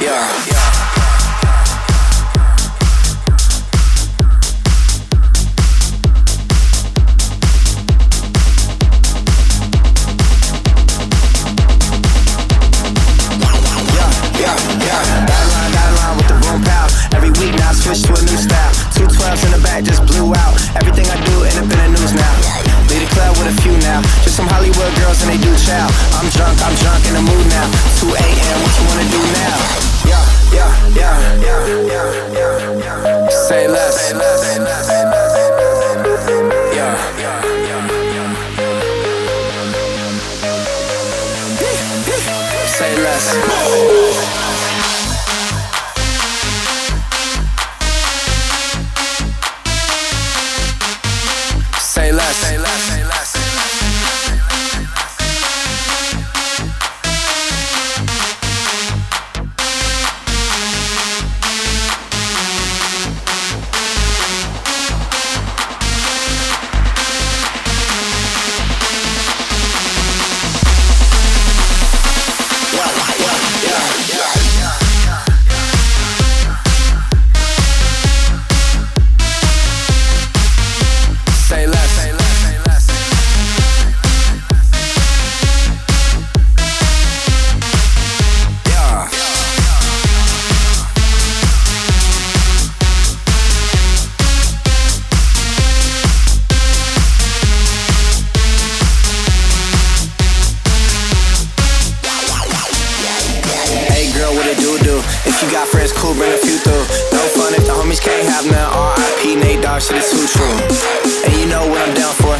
yeah. Every week now I switch to a new style. Two twelves in the back just blew out. Everything I do 2 a.m. What you wanna do now? Yeah, yeah, yeah, yeah, yeah, yeah, yeah. Say less. Say less. Say less. Say less. Yeah. Say less. More. If you got friends, cool, bring a few through. No fun if the homies can't have none. RIP, Nate Dogg, shit is too true. And you know what I'm down for.